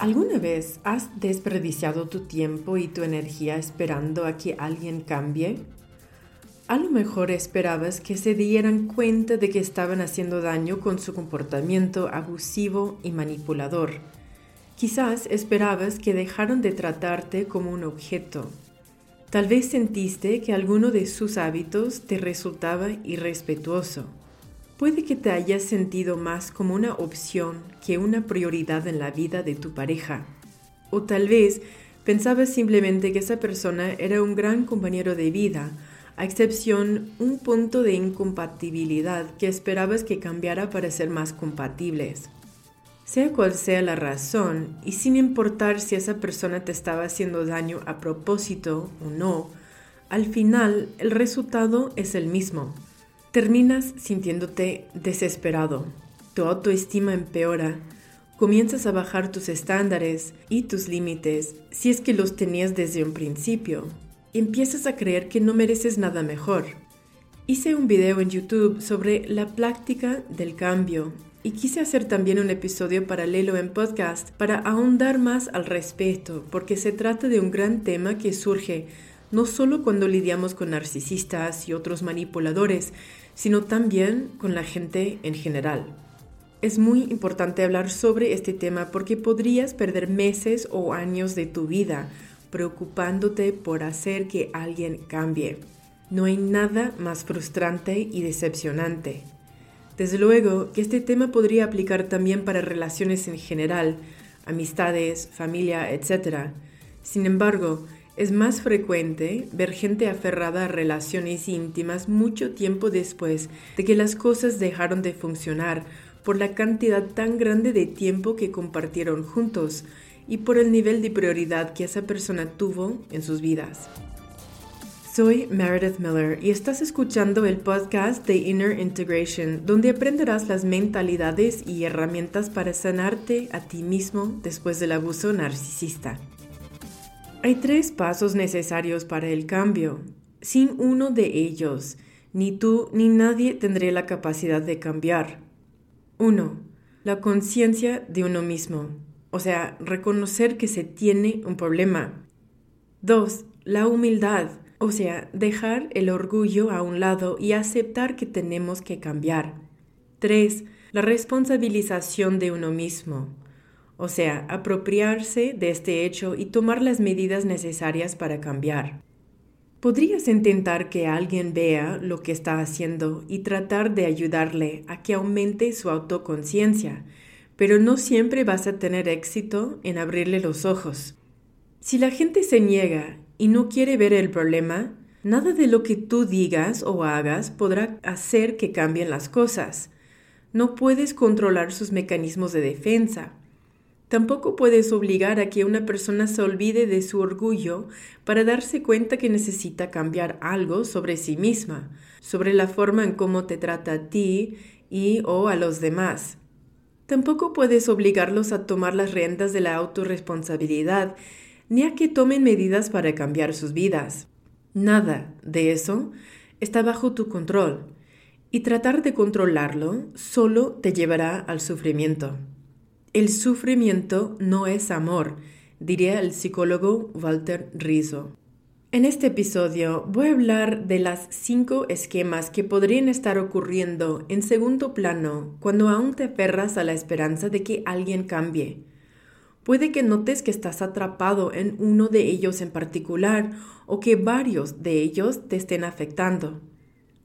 ¿Alguna vez has desperdiciado tu tiempo y tu energía esperando a que alguien cambie? A lo mejor esperabas que se dieran cuenta de que estaban haciendo daño con su comportamiento abusivo y manipulador. Quizás esperabas que dejaron de tratarte como un objeto. Tal vez sentiste que alguno de sus hábitos te resultaba irrespetuoso puede que te hayas sentido más como una opción que una prioridad en la vida de tu pareja. O tal vez pensabas simplemente que esa persona era un gran compañero de vida, a excepción un punto de incompatibilidad que esperabas que cambiara para ser más compatibles. Sea cual sea la razón, y sin importar si esa persona te estaba haciendo daño a propósito o no, al final el resultado es el mismo Terminas sintiéndote desesperado, tu autoestima empeora, comienzas a bajar tus estándares y tus límites si es que los tenías desde un principio. Empiezas a creer que no mereces nada mejor. Hice un video en YouTube sobre la práctica del cambio y quise hacer también un episodio paralelo en podcast para ahondar más al respecto, porque se trata de un gran tema que surge no solo cuando lidiamos con narcisistas y otros manipuladores, sino también con la gente en general. Es muy importante hablar sobre este tema porque podrías perder meses o años de tu vida preocupándote por hacer que alguien cambie. No hay nada más frustrante y decepcionante. Desde luego que este tema podría aplicar también para relaciones en general, amistades, familia, etc. Sin embargo, es más frecuente ver gente aferrada a relaciones íntimas mucho tiempo después de que las cosas dejaron de funcionar por la cantidad tan grande de tiempo que compartieron juntos y por el nivel de prioridad que esa persona tuvo en sus vidas. Soy Meredith Miller y estás escuchando el podcast de Inner Integration, donde aprenderás las mentalidades y herramientas para sanarte a ti mismo después del abuso narcisista. Hay tres pasos necesarios para el cambio. Sin uno de ellos, ni tú ni nadie tendré la capacidad de cambiar. 1. La conciencia de uno mismo, o sea, reconocer que se tiene un problema. 2. La humildad, o sea, dejar el orgullo a un lado y aceptar que tenemos que cambiar. 3. La responsabilización de uno mismo, o sea, apropiarse de este hecho y tomar las medidas necesarias para cambiar. Podrías intentar que alguien vea lo que está haciendo y tratar de ayudarle a que aumente su autoconciencia, pero no siempre vas a tener éxito en abrirle los ojos. Si la gente se niega y no quiere ver el problema, nada de lo que tú digas o hagas podrá hacer que cambien las cosas. No puedes controlar sus mecanismos de defensa, Tampoco puedes obligar a que una persona se olvide de su orgullo para darse cuenta que necesita cambiar algo sobre sí misma, sobre la forma en cómo te trata a ti y o a los demás. Tampoco puedes obligarlos a tomar las riendas de la autorresponsabilidad, ni a que tomen medidas para cambiar sus vidas. Nada de eso está bajo tu control, y tratar de controlarlo solo te llevará al sufrimiento. El sufrimiento no es amor, diría el psicólogo Walter Rizzo. En este episodio voy a hablar de las cinco esquemas que podrían estar ocurriendo en segundo plano cuando aún te aferras a la esperanza de que alguien cambie. Puede que notes que estás atrapado en uno de ellos en particular o que varios de ellos te estén afectando.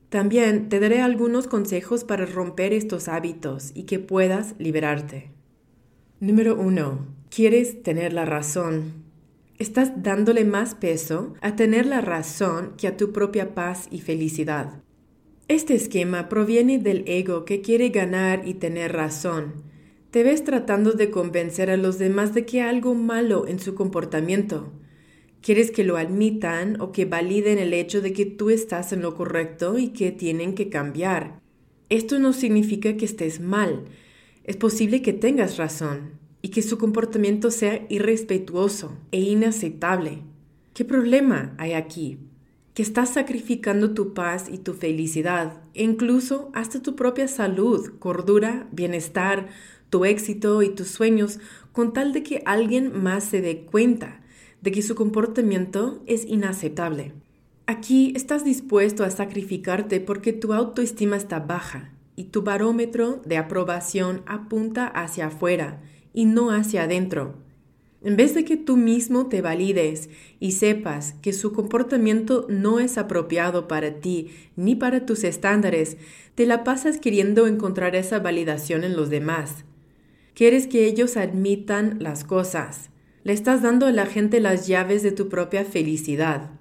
También te daré algunos consejos para romper estos hábitos y que puedas liberarte. Número 1. Quieres tener la razón. Estás dándole más peso a tener la razón que a tu propia paz y felicidad. Este esquema proviene del ego que quiere ganar y tener razón. Te ves tratando de convencer a los demás de que hay algo malo en su comportamiento. Quieres que lo admitan o que validen el hecho de que tú estás en lo correcto y que tienen que cambiar. Esto no significa que estés mal, es posible que tengas razón y que su comportamiento sea irrespetuoso e inaceptable. ¿Qué problema hay aquí? Que estás sacrificando tu paz y tu felicidad, e incluso hasta tu propia salud, cordura, bienestar, tu éxito y tus sueños con tal de que alguien más se dé cuenta de que su comportamiento es inaceptable. Aquí estás dispuesto a sacrificarte porque tu autoestima está baja y tu barómetro de aprobación apunta hacia afuera y no hacia adentro. En vez de que tú mismo te valides y sepas que su comportamiento no es apropiado para ti ni para tus estándares, te la pasas queriendo encontrar esa validación en los demás. Quieres que ellos admitan las cosas. Le estás dando a la gente las llaves de tu propia felicidad.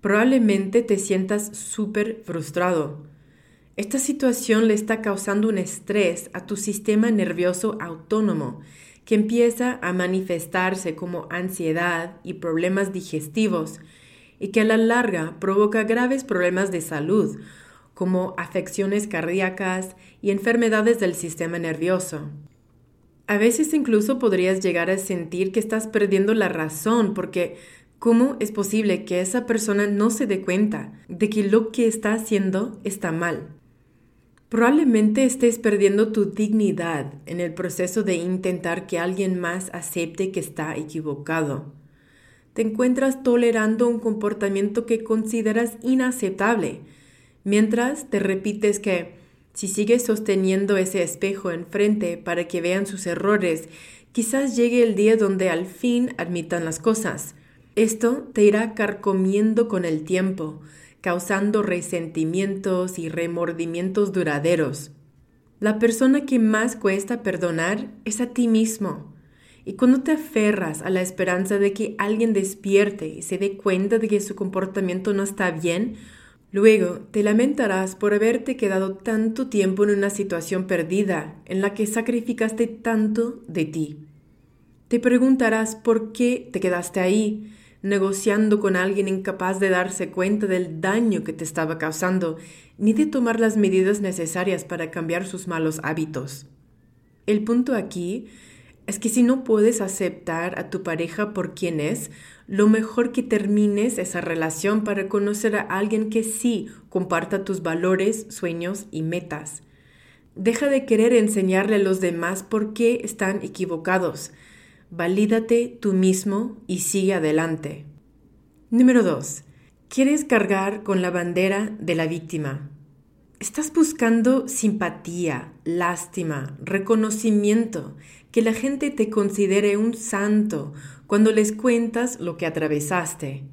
Probablemente te sientas súper frustrado. Esta situación le está causando un estrés a tu sistema nervioso autónomo que empieza a manifestarse como ansiedad y problemas digestivos y que a la larga provoca graves problemas de salud como afecciones cardíacas y enfermedades del sistema nervioso. A veces incluso podrías llegar a sentir que estás perdiendo la razón porque ¿cómo es posible que esa persona no se dé cuenta de que lo que está haciendo está mal? Probablemente estés perdiendo tu dignidad en el proceso de intentar que alguien más acepte que está equivocado. Te encuentras tolerando un comportamiento que consideras inaceptable, mientras te repites que si sigues sosteniendo ese espejo enfrente para que vean sus errores, quizás llegue el día donde al fin admitan las cosas. Esto te irá carcomiendo con el tiempo, causando resentimientos y remordimientos duraderos. La persona que más cuesta perdonar es a ti mismo. Y cuando te aferras a la esperanza de que alguien despierte y se dé cuenta de que su comportamiento no está bien, luego te lamentarás por haberte quedado tanto tiempo en una situación perdida en la que sacrificaste tanto de ti. Te preguntarás por qué te quedaste ahí, negociando con alguien incapaz de darse cuenta del daño que te estaba causando, ni de tomar las medidas necesarias para cambiar sus malos hábitos. El punto aquí es que si no puedes aceptar a tu pareja por quien es, lo mejor que termines esa relación para conocer a alguien que sí comparta tus valores, sueños y metas. Deja de querer enseñarle a los demás por qué están equivocados valídate tú mismo y sigue adelante. Número 2. ¿Quieres cargar con la bandera de la víctima? Estás buscando simpatía, lástima, reconocimiento, que la gente te considere un santo cuando les cuentas lo que atravesaste.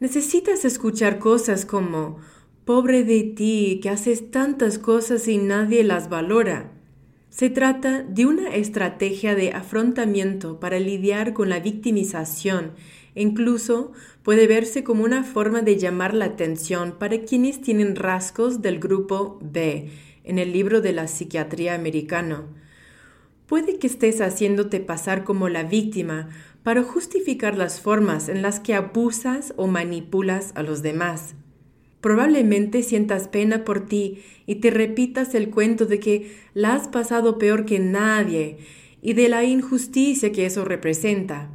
Necesitas escuchar cosas como, pobre de ti, que haces tantas cosas y nadie las valora. Se trata de una estrategia de afrontamiento para lidiar con la victimización incluso puede verse como una forma de llamar la atención para quienes tienen rasgos del grupo B en el libro de la psiquiatría americano. Puede que estés haciéndote pasar como la víctima para justificar las formas en las que abusas o manipulas a los demás. Probablemente sientas pena por ti y te repitas el cuento de que la has pasado peor que nadie y de la injusticia que eso representa.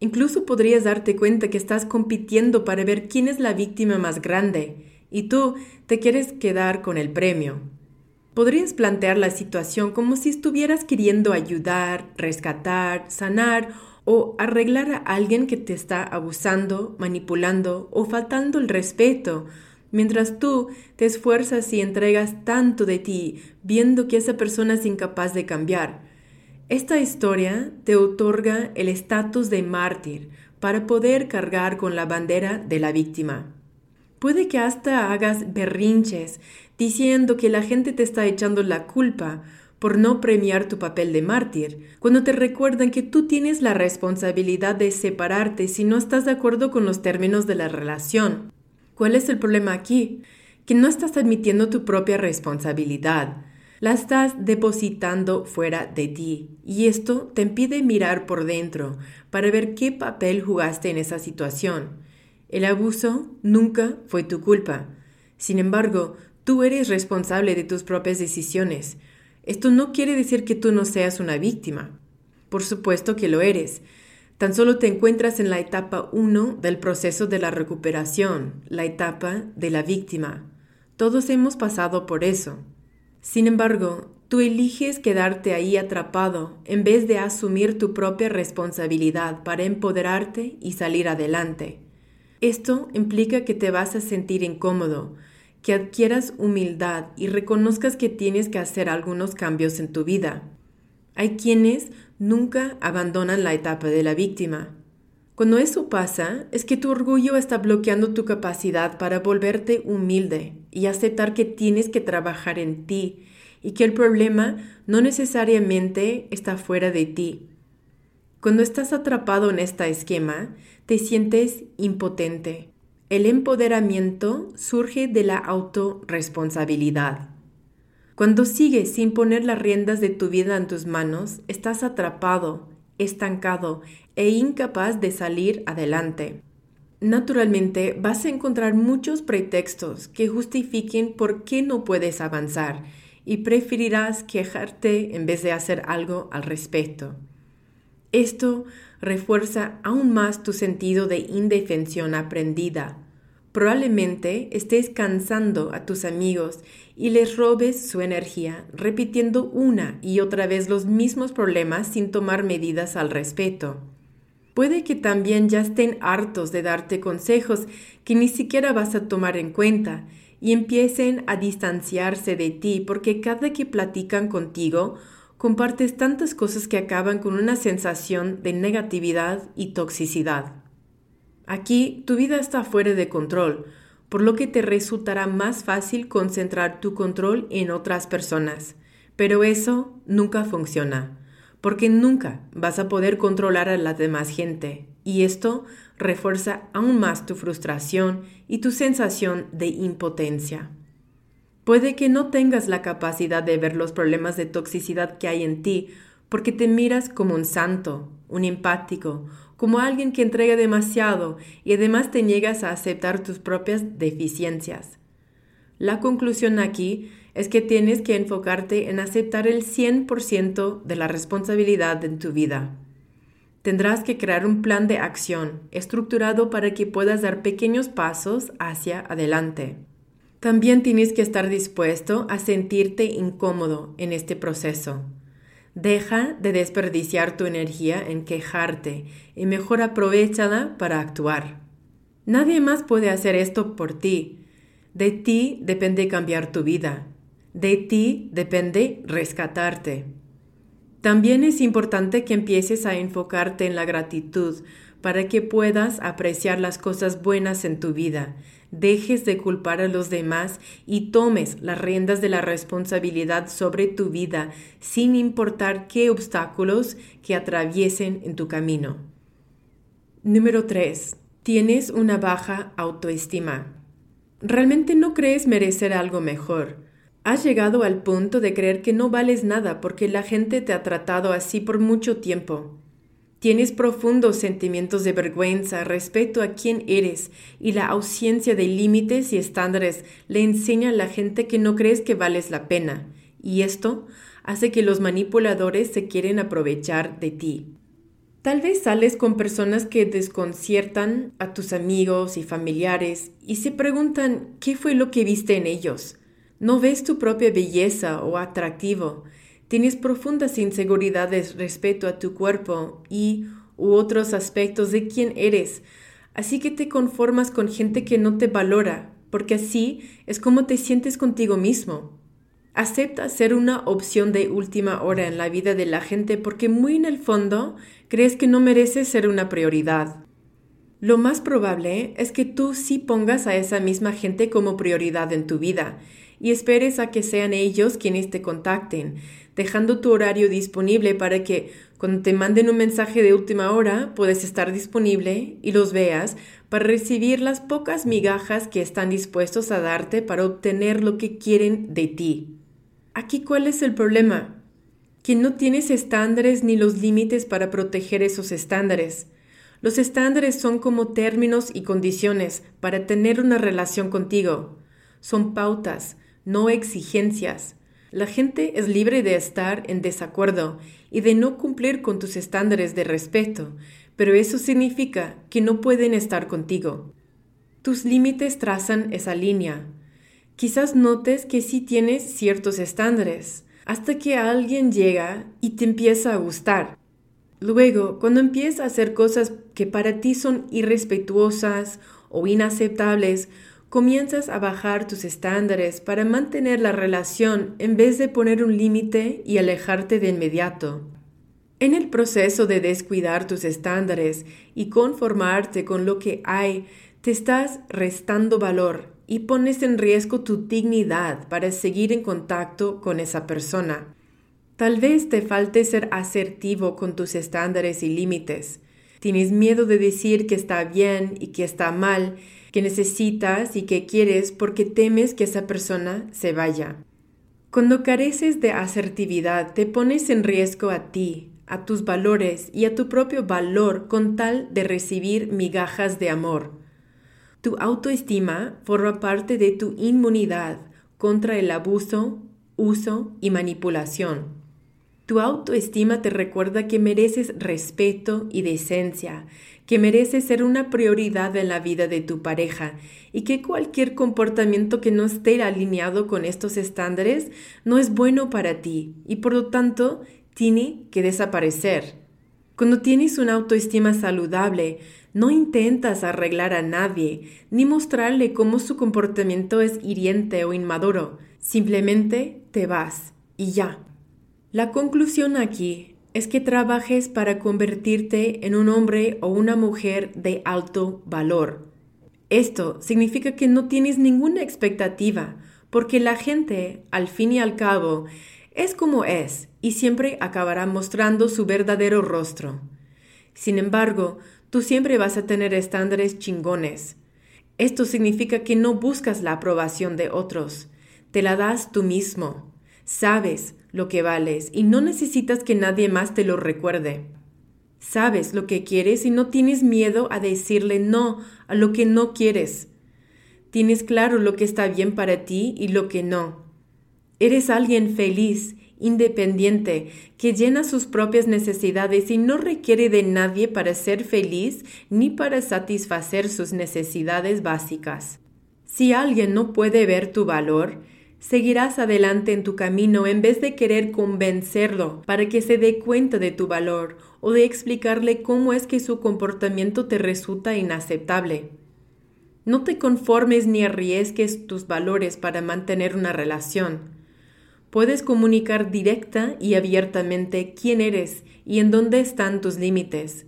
Incluso podrías darte cuenta que estás compitiendo para ver quién es la víctima más grande y tú te quieres quedar con el premio. Podrías plantear la situación como si estuvieras queriendo ayudar, rescatar, sanar o arreglar a alguien que te está abusando, manipulando o faltando el respeto Mientras tú te esfuerzas y entregas tanto de ti, viendo que esa persona es incapaz de cambiar. Esta historia te otorga el estatus de mártir para poder cargar con la bandera de la víctima. Puede que hasta hagas berrinches diciendo que la gente te está echando la culpa por no premiar tu papel de mártir, cuando te recuerdan que tú tienes la responsabilidad de separarte si no estás de acuerdo con los términos de la relación. ¿Cuál es el problema aquí? Que no estás admitiendo tu propia responsabilidad. La estás depositando fuera de ti y esto te impide mirar por dentro para ver qué papel jugaste en esa situación. El abuso nunca fue tu culpa. Sin embargo, tú eres responsable de tus propias decisiones. Esto no quiere decir que tú no seas una víctima. Por supuesto que lo eres, Tan solo te encuentras en la etapa 1 del proceso de la recuperación, la etapa de la víctima. Todos hemos pasado por eso. Sin embargo, tú eliges quedarte ahí atrapado en vez de asumir tu propia responsabilidad para empoderarte y salir adelante. Esto implica que te vas a sentir incómodo, que adquieras humildad y reconozcas que tienes que hacer algunos cambios en tu vida. Hay quienes nunca abandonan la etapa de la víctima. Cuando eso pasa, es que tu orgullo está bloqueando tu capacidad para volverte humilde y aceptar que tienes que trabajar en ti y que el problema no necesariamente está fuera de ti. Cuando estás atrapado en este esquema, te sientes impotente. El empoderamiento surge de la autorresponsabilidad. Cuando sigues sin poner las riendas de tu vida en tus manos, estás atrapado, estancado e incapaz de salir adelante. Naturalmente vas a encontrar muchos pretextos que justifiquen por qué no puedes avanzar y preferirás quejarte en vez de hacer algo al respecto. Esto refuerza aún más tu sentido de indefensión aprendida. Probablemente estés cansando a tus amigos y les robes su energía repitiendo una y otra vez los mismos problemas sin tomar medidas al respecto. Puede que también ya estén hartos de darte consejos que ni siquiera vas a tomar en cuenta y empiecen a distanciarse de ti porque cada que platican contigo compartes tantas cosas que acaban con una sensación de negatividad y toxicidad. Aquí tu vida está fuera de control, por lo que te resultará más fácil concentrar tu control en otras personas. Pero eso nunca funciona, porque nunca vas a poder controlar a la demás gente, y esto refuerza aún más tu frustración y tu sensación de impotencia. Puede que no tengas la capacidad de ver los problemas de toxicidad que hay en ti porque te miras como un santo, un empático, como alguien que entrega demasiado y además te niegas a aceptar tus propias deficiencias. La conclusión aquí es que tienes que enfocarte en aceptar el 100% de la responsabilidad en tu vida. Tendrás que crear un plan de acción estructurado para que puedas dar pequeños pasos hacia adelante. También tienes que estar dispuesto a sentirte incómodo en este proceso. Deja de desperdiciar tu energía en quejarte y mejor aprovechala para actuar. Nadie más puede hacer esto por ti. De ti depende cambiar tu vida. De ti depende rescatarte. También es importante que empieces a enfocarte en la gratitud para que puedas apreciar las cosas buenas en tu vida, dejes de culpar a los demás y tomes las riendas de la responsabilidad sobre tu vida sin importar qué obstáculos que atraviesen en tu camino. Número 3. Tienes una baja autoestima. ¿Realmente no crees merecer algo mejor? Has llegado al punto de creer que no vales nada porque la gente te ha tratado así por mucho tiempo. Tienes profundos sentimientos de vergüenza respecto a quién eres y la ausencia de límites y estándares le enseña a la gente que no crees que vales la pena, y esto hace que los manipuladores se quieren aprovechar de ti. Tal vez sales con personas que desconciertan a tus amigos y familiares y se preguntan qué fue lo que viste en ellos. No ves tu propia belleza o atractivo. Tienes profundas inseguridades respecto a tu cuerpo y u otros aspectos de quién eres. Así que te conformas con gente que no te valora, porque así es como te sientes contigo mismo. Acepta ser una opción de última hora en la vida de la gente porque muy en el fondo crees que no mereces ser una prioridad. Lo más probable es que tú sí pongas a esa misma gente como prioridad en tu vida y esperes a que sean ellos quienes te contacten, dejando tu horario disponible para que cuando te manden un mensaje de última hora puedes estar disponible y los veas para recibir las pocas migajas que están dispuestos a darte para obtener lo que quieren de ti. Aquí cuál es el problema? Que no tienes estándares ni los límites para proteger esos estándares. Los estándares son como términos y condiciones para tener una relación contigo. Son pautas, no exigencias. La gente es libre de estar en desacuerdo y de no cumplir con tus estándares de respeto, pero eso significa que no pueden estar contigo. Tus límites trazan esa línea. Quizás notes que sí tienes ciertos estándares. hasta que alguien llega y te empieza a gustar. Luego, cuando empieza a hacer cosas que para ti son irrespetuosas o inaceptables, comienzas a bajar tus estándares para mantener la relación en vez de poner un límite y alejarte de inmediato. En el proceso de descuidar tus estándares y conformarte con lo que hay, te estás restando valor y pones en riesgo tu dignidad para seguir en contacto con esa persona. Tal vez te falte ser asertivo con tus estándares y límites. Tienes miedo de decir que está bien y que está mal, que necesitas y que quieres porque temes que esa persona se vaya. Cuando careces de asertividad, te pones en riesgo a ti, a tus valores y a tu propio valor con tal de recibir migajas de amor. Tu autoestima forma parte de tu inmunidad contra el abuso, uso y manipulación. Tu autoestima te recuerda que mereces respeto y decencia, que mereces ser una prioridad en la vida de tu pareja y que cualquier comportamiento que no esté alineado con estos estándares no es bueno para ti y por lo tanto tiene que desaparecer. Cuando tienes una autoestima saludable, no intentas arreglar a nadie ni mostrarle cómo su comportamiento es hiriente o inmaduro. Simplemente te vas y ya. La conclusión aquí es que trabajes para convertirte en un hombre o una mujer de alto valor. Esto significa que no tienes ninguna expectativa, porque la gente, al fin y al cabo, es como es y siempre acabará mostrando su verdadero rostro. Sin embargo, tú siempre vas a tener estándares chingones. Esto significa que no buscas la aprobación de otros, te la das tú mismo. Sabes lo que vales y no necesitas que nadie más te lo recuerde. Sabes lo que quieres y no tienes miedo a decirle no a lo que no quieres. Tienes claro lo que está bien para ti y lo que no. Eres alguien feliz, independiente, que llena sus propias necesidades y no requiere de nadie para ser feliz ni para satisfacer sus necesidades básicas. Si alguien no puede ver tu valor, seguirás adelante en tu camino en vez de querer convencerlo para que se dé cuenta de tu valor o de explicarle cómo es que su comportamiento te resulta inaceptable. No te conformes ni arriesgues tus valores para mantener una relación. Puedes comunicar directa y abiertamente quién eres y en dónde están tus límites.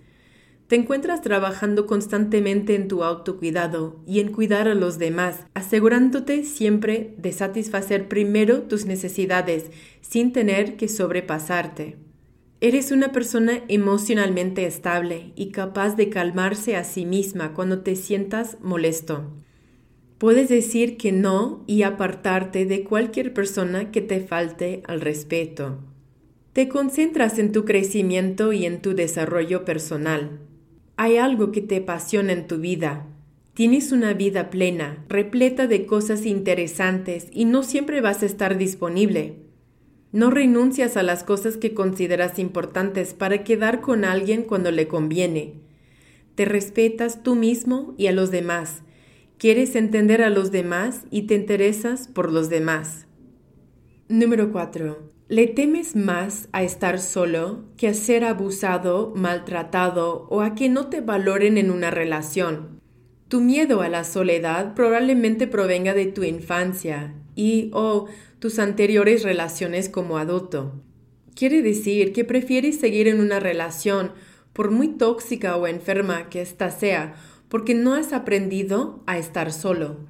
Te encuentras trabajando constantemente en tu autocuidado y en cuidar a los demás, asegurándote siempre de satisfacer primero tus necesidades sin tener que sobrepasarte. Eres una persona emocionalmente estable y capaz de calmarse a sí misma cuando te sientas molesto. Puedes decir que no y apartarte de cualquier persona que te falte al respeto. Te concentras en tu crecimiento y en tu desarrollo personal. Hay algo que te apasiona en tu vida. Tienes una vida plena, repleta de cosas interesantes y no siempre vas a estar disponible. No renuncias a las cosas que consideras importantes para quedar con alguien cuando le conviene. Te respetas tú mismo y a los demás. Quieres entender a los demás y te interesas por los demás. Número 4. ¿Le temes más a estar solo que a ser abusado, maltratado o a que no te valoren en una relación? Tu miedo a la soledad probablemente provenga de tu infancia y o tus anteriores relaciones como adulto. Quiere decir que prefieres seguir en una relación, por muy tóxica o enferma que ésta sea, porque no has aprendido a estar solo.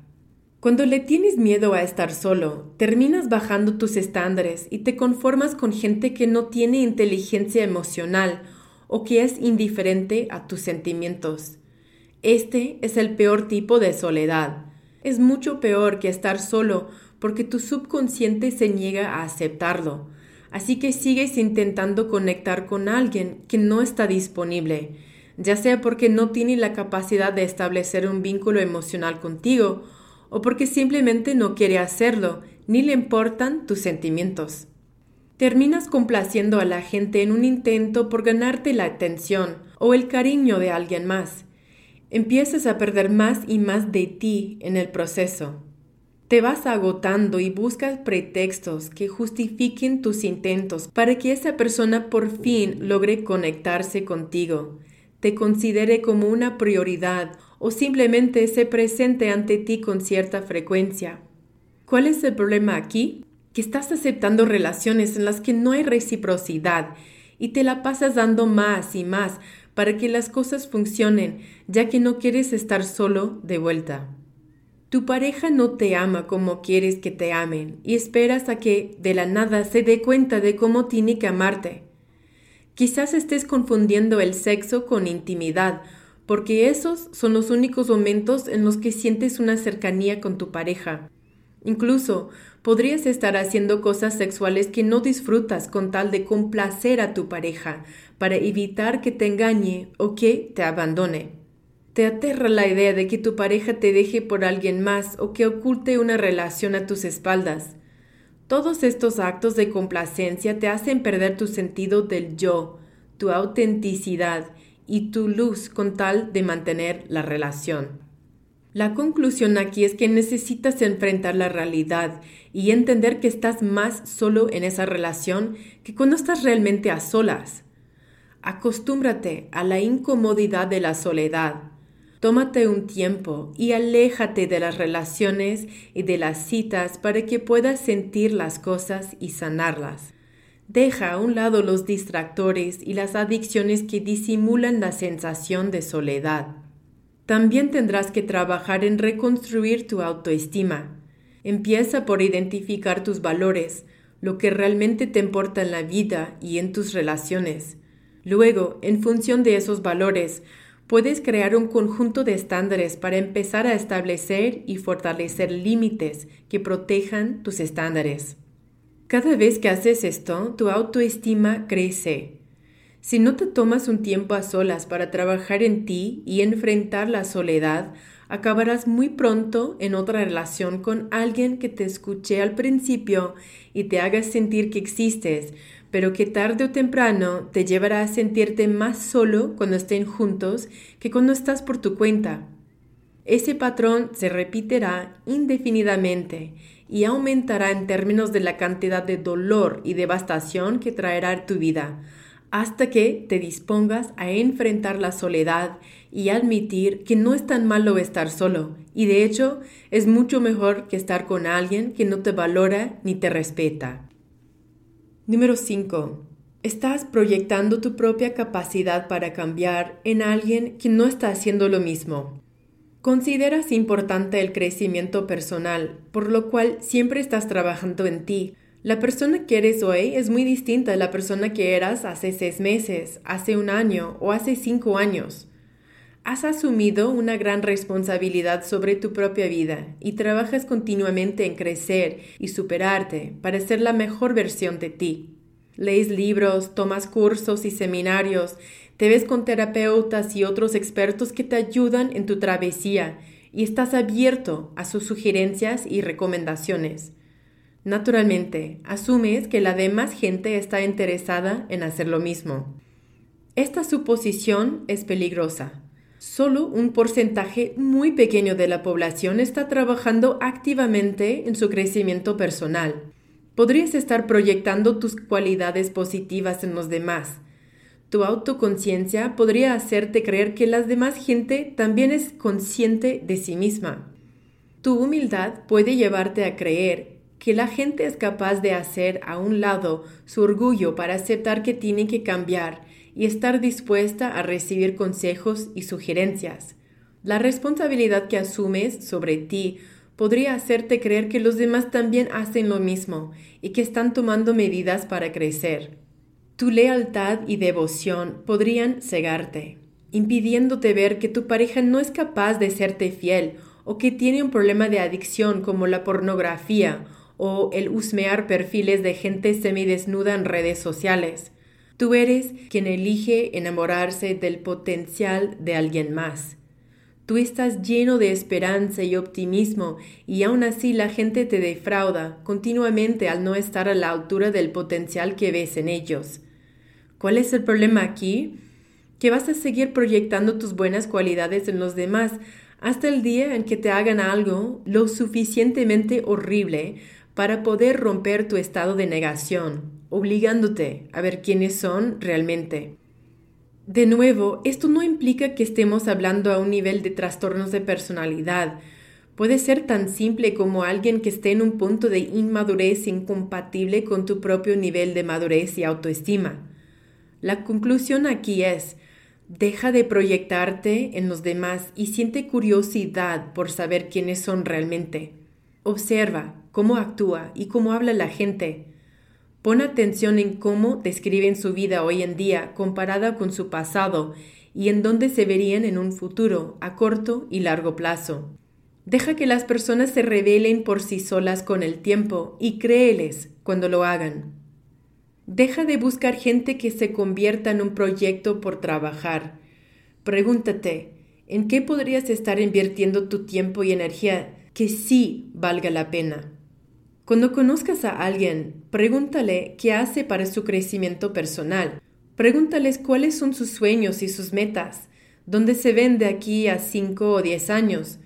Cuando le tienes miedo a estar solo, terminas bajando tus estándares y te conformas con gente que no tiene inteligencia emocional o que es indiferente a tus sentimientos. Este es el peor tipo de soledad. Es mucho peor que estar solo porque tu subconsciente se niega a aceptarlo. Así que sigues intentando conectar con alguien que no está disponible, ya sea porque no tiene la capacidad de establecer un vínculo emocional contigo o porque simplemente no quiere hacerlo, ni le importan tus sentimientos. Terminas complaciendo a la gente en un intento por ganarte la atención o el cariño de alguien más. Empiezas a perder más y más de ti en el proceso. Te vas agotando y buscas pretextos que justifiquen tus intentos para que esa persona por fin logre conectarse contigo, te considere como una prioridad o simplemente se presente ante ti con cierta frecuencia. ¿Cuál es el problema aquí? Que estás aceptando relaciones en las que no hay reciprocidad y te la pasas dando más y más para que las cosas funcionen, ya que no quieres estar solo de vuelta. Tu pareja no te ama como quieres que te amen y esperas a que de la nada se dé cuenta de cómo tiene que amarte. Quizás estés confundiendo el sexo con intimidad, porque esos son los únicos momentos en los que sientes una cercanía con tu pareja. Incluso podrías estar haciendo cosas sexuales que no disfrutas con tal de complacer a tu pareja, para evitar que te engañe o que te abandone. Te aterra la idea de que tu pareja te deje por alguien más o que oculte una relación a tus espaldas. Todos estos actos de complacencia te hacen perder tu sentido del yo, tu autenticidad y tu luz con tal de mantener la relación. La conclusión aquí es que necesitas enfrentar la realidad y entender que estás más solo en esa relación que cuando estás realmente a solas. Acostúmbrate a la incomodidad de la soledad. Tómate un tiempo y aléjate de las relaciones y de las citas para que puedas sentir las cosas y sanarlas. Deja a un lado los distractores y las adicciones que disimulan la sensación de soledad. También tendrás que trabajar en reconstruir tu autoestima. Empieza por identificar tus valores, lo que realmente te importa en la vida y en tus relaciones. Luego, en función de esos valores, puedes crear un conjunto de estándares para empezar a establecer y fortalecer límites que protejan tus estándares. Cada vez que haces esto, tu autoestima crece si no te tomas un tiempo a solas para trabajar en ti y enfrentar la soledad, acabarás muy pronto en otra relación con alguien que te escuche al principio y te haga sentir que existes, pero que tarde o temprano te llevará a sentirte más solo cuando estén juntos que cuando estás por tu cuenta. Ese patrón se repetirá indefinidamente y aumentará en términos de la cantidad de dolor y devastación que traerá tu vida hasta que te dispongas a enfrentar la soledad y admitir que no es tan malo estar solo, y de hecho es mucho mejor que estar con alguien que no te valora ni te respeta. Número 5. Estás proyectando tu propia capacidad para cambiar en alguien que no está haciendo lo mismo. Consideras importante el crecimiento personal, por lo cual siempre estás trabajando en ti, la persona que eres hoy es muy distinta a la persona que eras hace seis meses, hace un año o hace cinco años. Has asumido una gran responsabilidad sobre tu propia vida y trabajas continuamente en crecer y superarte para ser la mejor versión de ti. Lees libros, tomas cursos y seminarios, te ves con terapeutas y otros expertos que te ayudan en tu travesía y estás abierto a sus sugerencias y recomendaciones. Naturalmente, asumes que la demás gente está interesada en hacer lo mismo. Esta suposición es peligrosa. Solo un porcentaje muy pequeño de la población está trabajando activamente en su crecimiento personal. Podrías estar proyectando tus cualidades positivas en los demás. Tu autoconciencia podría hacerte creer que la demás gente también es consciente de sí misma. Tu humildad puede llevarte a creer que la gente es capaz de hacer a un lado su orgullo para aceptar que tiene que cambiar y estar dispuesta a recibir consejos y sugerencias. La responsabilidad que asumes sobre ti podría hacerte creer que los demás también hacen lo mismo y que están tomando medidas para crecer. Tu lealtad y devoción podrían cegarte, impidiéndote ver que tu pareja no es capaz de serte fiel o que tiene un problema de adicción como la pornografía o el husmear perfiles de gente semidesnuda en redes sociales. Tú eres quien elige enamorarse del potencial de alguien más. Tú estás lleno de esperanza y optimismo y aún así la gente te defrauda continuamente al no estar a la altura del potencial que ves en ellos. ¿Cuál es el problema aquí? Que vas a seguir proyectando tus buenas cualidades en los demás hasta el día en que te hagan algo lo suficientemente horrible para poder romper tu estado de negación, obligándote a ver quiénes son realmente. De nuevo, esto no implica que estemos hablando a un nivel de trastornos de personalidad. Puede ser tan simple como alguien que esté en un punto de inmadurez incompatible con tu propio nivel de madurez y autoestima. La conclusión aquí es, Deja de proyectarte en los demás y siente curiosidad por saber quiénes son realmente. Observa cómo actúa y cómo habla la gente. Pon atención en cómo describen su vida hoy en día comparada con su pasado y en dónde se verían en un futuro a corto y largo plazo. Deja que las personas se revelen por sí solas con el tiempo y créeles cuando lo hagan. Deja de buscar gente que se convierta en un proyecto por trabajar. Pregúntate, ¿en qué podrías estar invirtiendo tu tiempo y energía que sí valga la pena? Cuando conozcas a alguien, pregúntale qué hace para su crecimiento personal. Pregúntales cuáles son sus sueños y sus metas, dónde se ven de aquí a 5 o 10 años.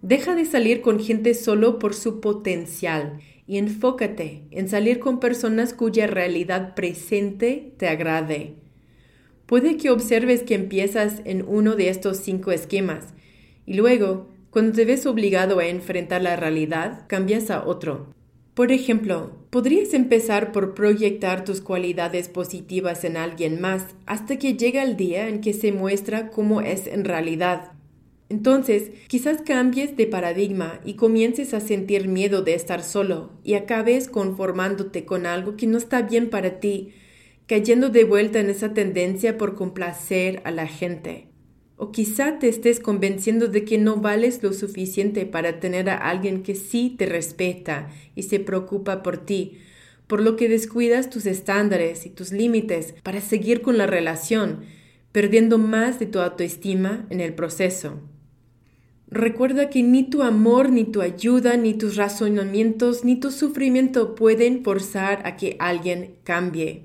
Deja de salir con gente solo por su potencial y enfócate en salir con personas cuya realidad presente te agrade. Puede que observes que empiezas en uno de estos cinco esquemas y luego, cuando te ves obligado a enfrentar la realidad, cambias a otro. Por ejemplo, podrías empezar por proyectar tus cualidades positivas en alguien más hasta que llega el día en que se muestra cómo es en realidad. Entonces, quizás cambies de paradigma y comiences a sentir miedo de estar solo y acabes conformándote con algo que no está bien para ti, cayendo de vuelta en esa tendencia por complacer a la gente. O quizá te estés convenciendo de que no vales lo suficiente para tener a alguien que sí te respeta y se preocupa por ti, por lo que descuidas tus estándares y tus límites para seguir con la relación, perdiendo más de tu autoestima en el proceso. Recuerda que ni tu amor, ni tu ayuda, ni tus razonamientos, ni tu sufrimiento pueden forzar a que alguien cambie.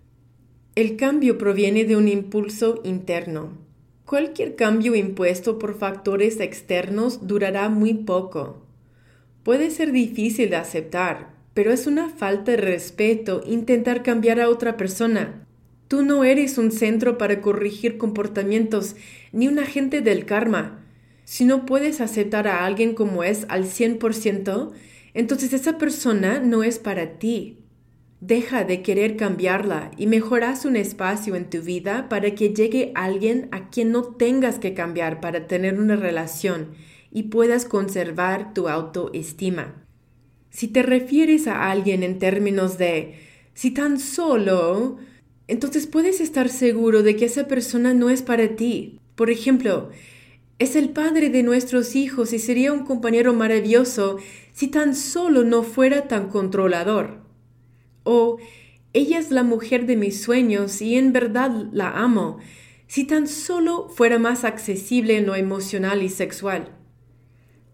El cambio proviene de un impulso interno. Cualquier cambio impuesto por factores externos durará muy poco. Puede ser difícil de aceptar, pero es una falta de respeto intentar cambiar a otra persona. Tú no eres un centro para corregir comportamientos, ni un agente del karma. Si no puedes aceptar a alguien como es al 100%, entonces esa persona no es para ti. Deja de querer cambiarla y mejoras un espacio en tu vida para que llegue alguien a quien no tengas que cambiar para tener una relación y puedas conservar tu autoestima. Si te refieres a alguien en términos de si tan solo, entonces puedes estar seguro de que esa persona no es para ti. Por ejemplo, es el padre de nuestros hijos y sería un compañero maravilloso si tan solo no fuera tan controlador. O ella es la mujer de mis sueños y en verdad la amo, si tan solo fuera más accesible en lo emocional y sexual.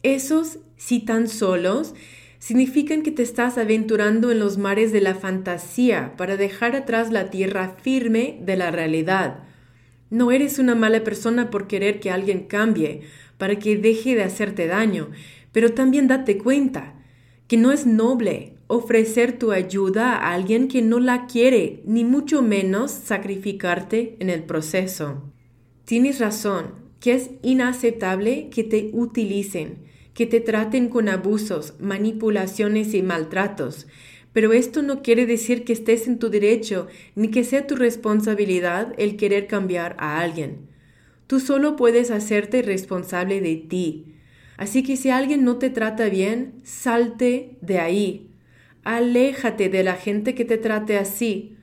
Esos si tan solos significan que te estás aventurando en los mares de la fantasía para dejar atrás la tierra firme de la realidad no eres una mala persona por querer que alguien cambie, para que deje de hacerte daño, pero también date cuenta que no es noble ofrecer tu ayuda a alguien que no la quiere, ni mucho menos sacrificarte en el proceso. Tienes razón, que es inaceptable que te utilicen, que te traten con abusos, manipulaciones y maltratos, pero esto no quiere decir que estés en tu derecho ni que sea tu responsabilidad el querer cambiar a alguien. Tú solo puedes hacerte responsable de ti. Así que si alguien no te trata bien, salte de ahí. Aléjate de la gente que te trate así.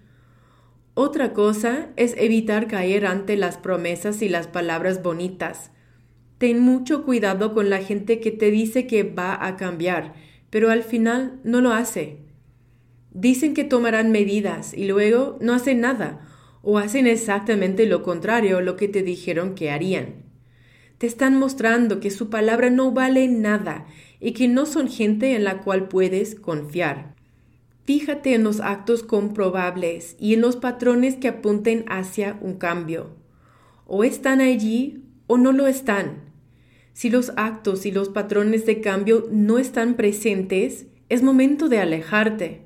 Otra cosa es evitar caer ante las promesas y las palabras bonitas. Ten mucho cuidado con la gente que te dice que va a cambiar, pero al final no lo hace. Dicen que tomarán medidas y luego no hacen nada o hacen exactamente lo contrario a lo que te dijeron que harían. Te están mostrando que su palabra no vale nada y que no son gente en la cual puedes confiar. Fíjate en los actos comprobables y en los patrones que apunten hacia un cambio. O están allí o no lo están. Si los actos y los patrones de cambio no están presentes, es momento de alejarte.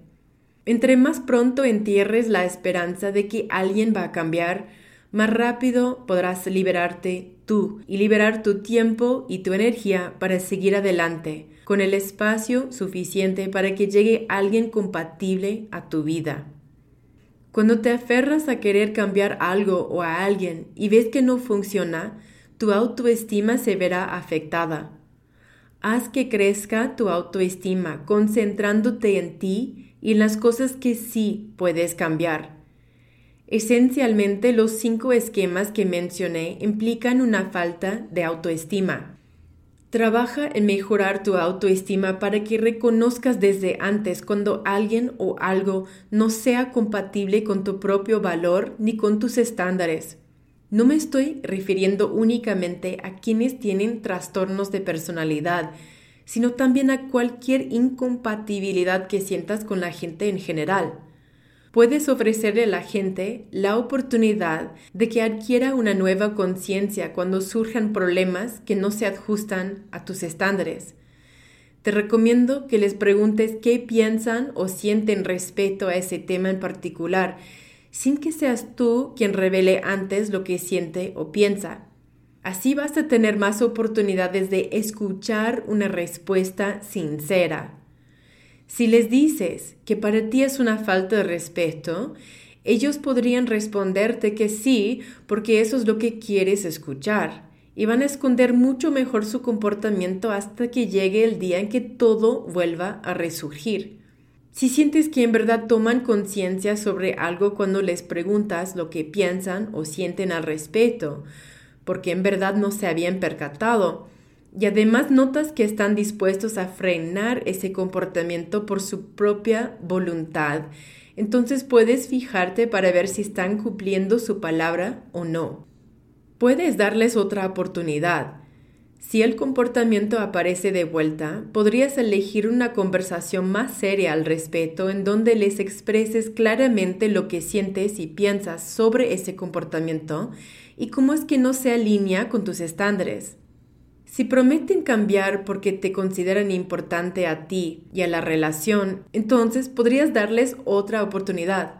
Entre más pronto entierres la esperanza de que alguien va a cambiar, más rápido podrás liberarte tú y liberar tu tiempo y tu energía para seguir adelante, con el espacio suficiente para que llegue alguien compatible a tu vida. Cuando te aferras a querer cambiar algo o a alguien y ves que no funciona, tu autoestima se verá afectada. Haz que crezca tu autoestima concentrándote en ti y en las cosas que sí puedes cambiar. Esencialmente los cinco esquemas que mencioné implican una falta de autoestima. Trabaja en mejorar tu autoestima para que reconozcas desde antes cuando alguien o algo no sea compatible con tu propio valor ni con tus estándares. No me estoy refiriendo únicamente a quienes tienen trastornos de personalidad, sino también a cualquier incompatibilidad que sientas con la gente en general puedes ofrecerle a la gente la oportunidad de que adquiera una nueva conciencia cuando surjan problemas que no se ajustan a tus estándares. Te recomiendo que les preguntes qué piensan o sienten respecto a ese tema en particular, sin que seas tú quien revele antes lo que siente o piensa. Así vas a tener más oportunidades de escuchar una respuesta sincera. Si les dices que para ti es una falta de respeto, ellos podrían responderte que sí, porque eso es lo que quieres escuchar, y van a esconder mucho mejor su comportamiento hasta que llegue el día en que todo vuelva a resurgir. Si sientes que en verdad toman conciencia sobre algo cuando les preguntas lo que piensan o sienten al respecto, porque en verdad no se habían percatado, y además notas que están dispuestos a frenar ese comportamiento por su propia voluntad. Entonces puedes fijarte para ver si están cumpliendo su palabra o no. Puedes darles otra oportunidad. Si el comportamiento aparece de vuelta, podrías elegir una conversación más seria al respecto en donde les expreses claramente lo que sientes y piensas sobre ese comportamiento y cómo es que no se alinea con tus estándares. Si prometen cambiar porque te consideran importante a ti y a la relación, entonces podrías darles otra oportunidad.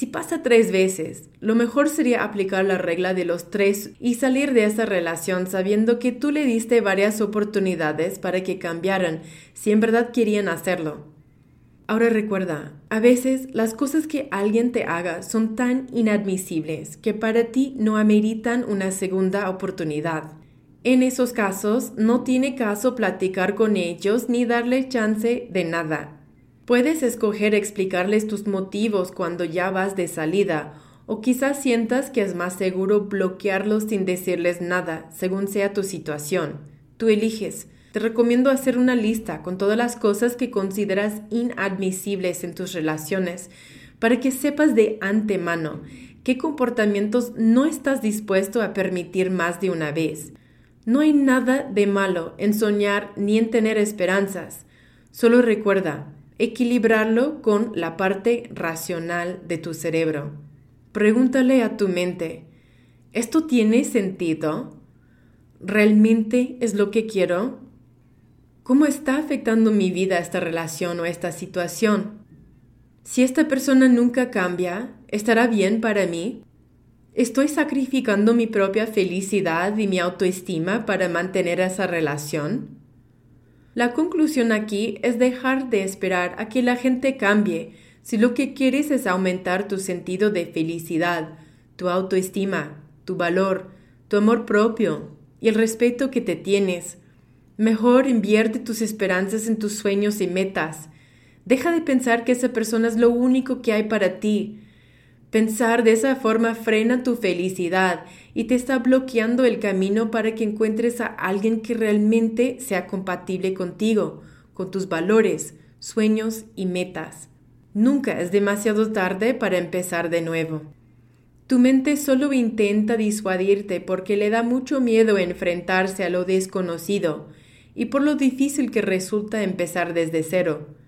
Si pasa tres veces, lo mejor sería aplicar la regla de los tres y salir de esa relación sabiendo que tú le diste varias oportunidades para que cambiaran si en verdad querían hacerlo. Ahora recuerda, a veces las cosas que alguien te haga son tan inadmisibles que para ti no ameritan una segunda oportunidad. En esos casos, no tiene caso platicar con ellos ni darle chance de nada. Puedes escoger explicarles tus motivos cuando ya vas de salida, o quizás sientas que es más seguro bloquearlos sin decirles nada, según sea tu situación. Tú eliges. Te recomiendo hacer una lista con todas las cosas que consideras inadmisibles en tus relaciones, para que sepas de antemano qué comportamientos no estás dispuesto a permitir más de una vez. No hay nada de malo en soñar ni en tener esperanzas. Solo recuerda equilibrarlo con la parte racional de tu cerebro. Pregúntale a tu mente, ¿esto tiene sentido? ¿Realmente es lo que quiero? ¿Cómo está afectando mi vida esta relación o esta situación? Si esta persona nunca cambia, ¿estará bien para mí? ¿Estoy sacrificando mi propia felicidad y mi autoestima para mantener esa relación? La conclusión aquí es dejar de esperar a que la gente cambie si lo que quieres es aumentar tu sentido de felicidad, tu autoestima, tu valor, tu amor propio y el respeto que te tienes. Mejor invierte tus esperanzas en tus sueños y metas. Deja de pensar que esa persona es lo único que hay para ti Pensar de esa forma frena tu felicidad y te está bloqueando el camino para que encuentres a alguien que realmente sea compatible contigo, con tus valores, sueños y metas. Nunca es demasiado tarde para empezar de nuevo. Tu mente solo intenta disuadirte porque le da mucho miedo enfrentarse a lo desconocido y por lo difícil que resulta empezar desde cero.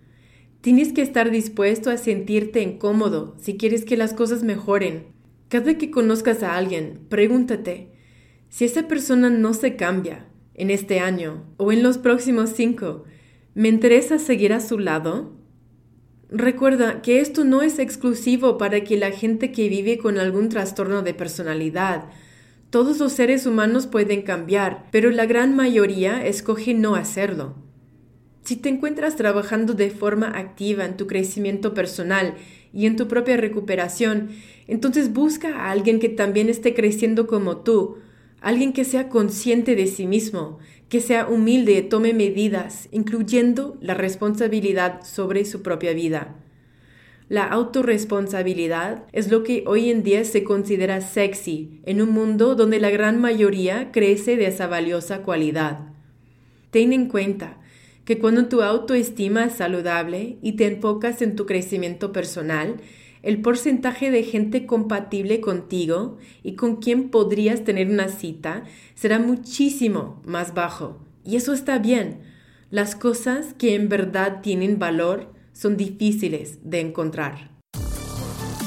Tienes que estar dispuesto a sentirte incómodo si quieres que las cosas mejoren. Cada que conozcas a alguien, pregúntate, si esa persona no se cambia, en este año o en los próximos cinco? ¿Me interesa seguir a su lado? Recuerda que esto no es exclusivo para que la gente que vive con algún trastorno de personalidad. Todos los seres humanos pueden cambiar, pero la gran mayoría escoge no hacerlo. Si te encuentras trabajando de forma activa en tu crecimiento personal y en tu propia recuperación, entonces busca a alguien que también esté creciendo como tú, alguien que sea consciente de sí mismo, que sea humilde, tome medidas, incluyendo la responsabilidad sobre su propia vida. La autorresponsabilidad es lo que hoy en día se considera sexy en un mundo donde la gran mayoría crece de esa valiosa cualidad. Ten en cuenta que cuando tu autoestima es saludable y te enfocas en tu crecimiento personal, el porcentaje de gente compatible contigo y con quien podrías tener una cita será muchísimo más bajo. Y eso está bien. Las cosas que en verdad tienen valor son difíciles de encontrar.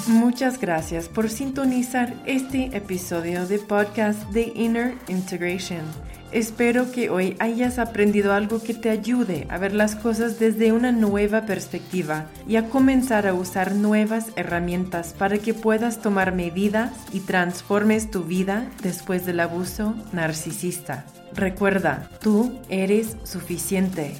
Muchas gracias por sintonizar este episodio de podcast de Inner Integration. Espero que hoy hayas aprendido algo que te ayude a ver las cosas desde una nueva perspectiva y a comenzar a usar nuevas herramientas para que puedas tomar medidas y transformes tu vida después del abuso narcisista. Recuerda, tú eres suficiente.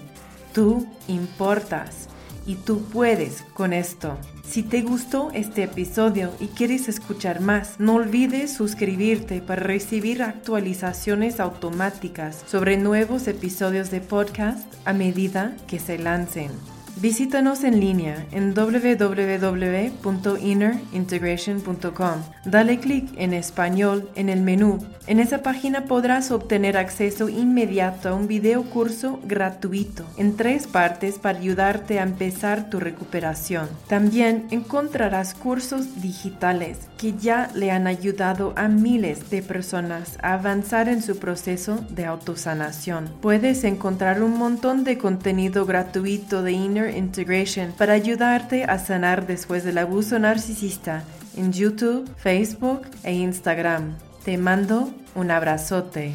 Tú importas y tú puedes con esto. Si te gustó este episodio y quieres escuchar más, no olvides suscribirte para recibir actualizaciones automáticas sobre nuevos episodios de podcast a medida que se lancen. Visítanos en línea en www.innerintegration.com. Dale clic en español en el menú. En esa página podrás obtener acceso inmediato a un video curso gratuito en tres partes para ayudarte a empezar tu recuperación. También encontrarás cursos digitales que ya le han ayudado a miles de personas a avanzar en su proceso de autosanación. Puedes encontrar un montón de contenido gratuito de Inner Integration para ayudarte a sanar después del abuso narcisista en YouTube, Facebook e Instagram. Te mando un abrazote.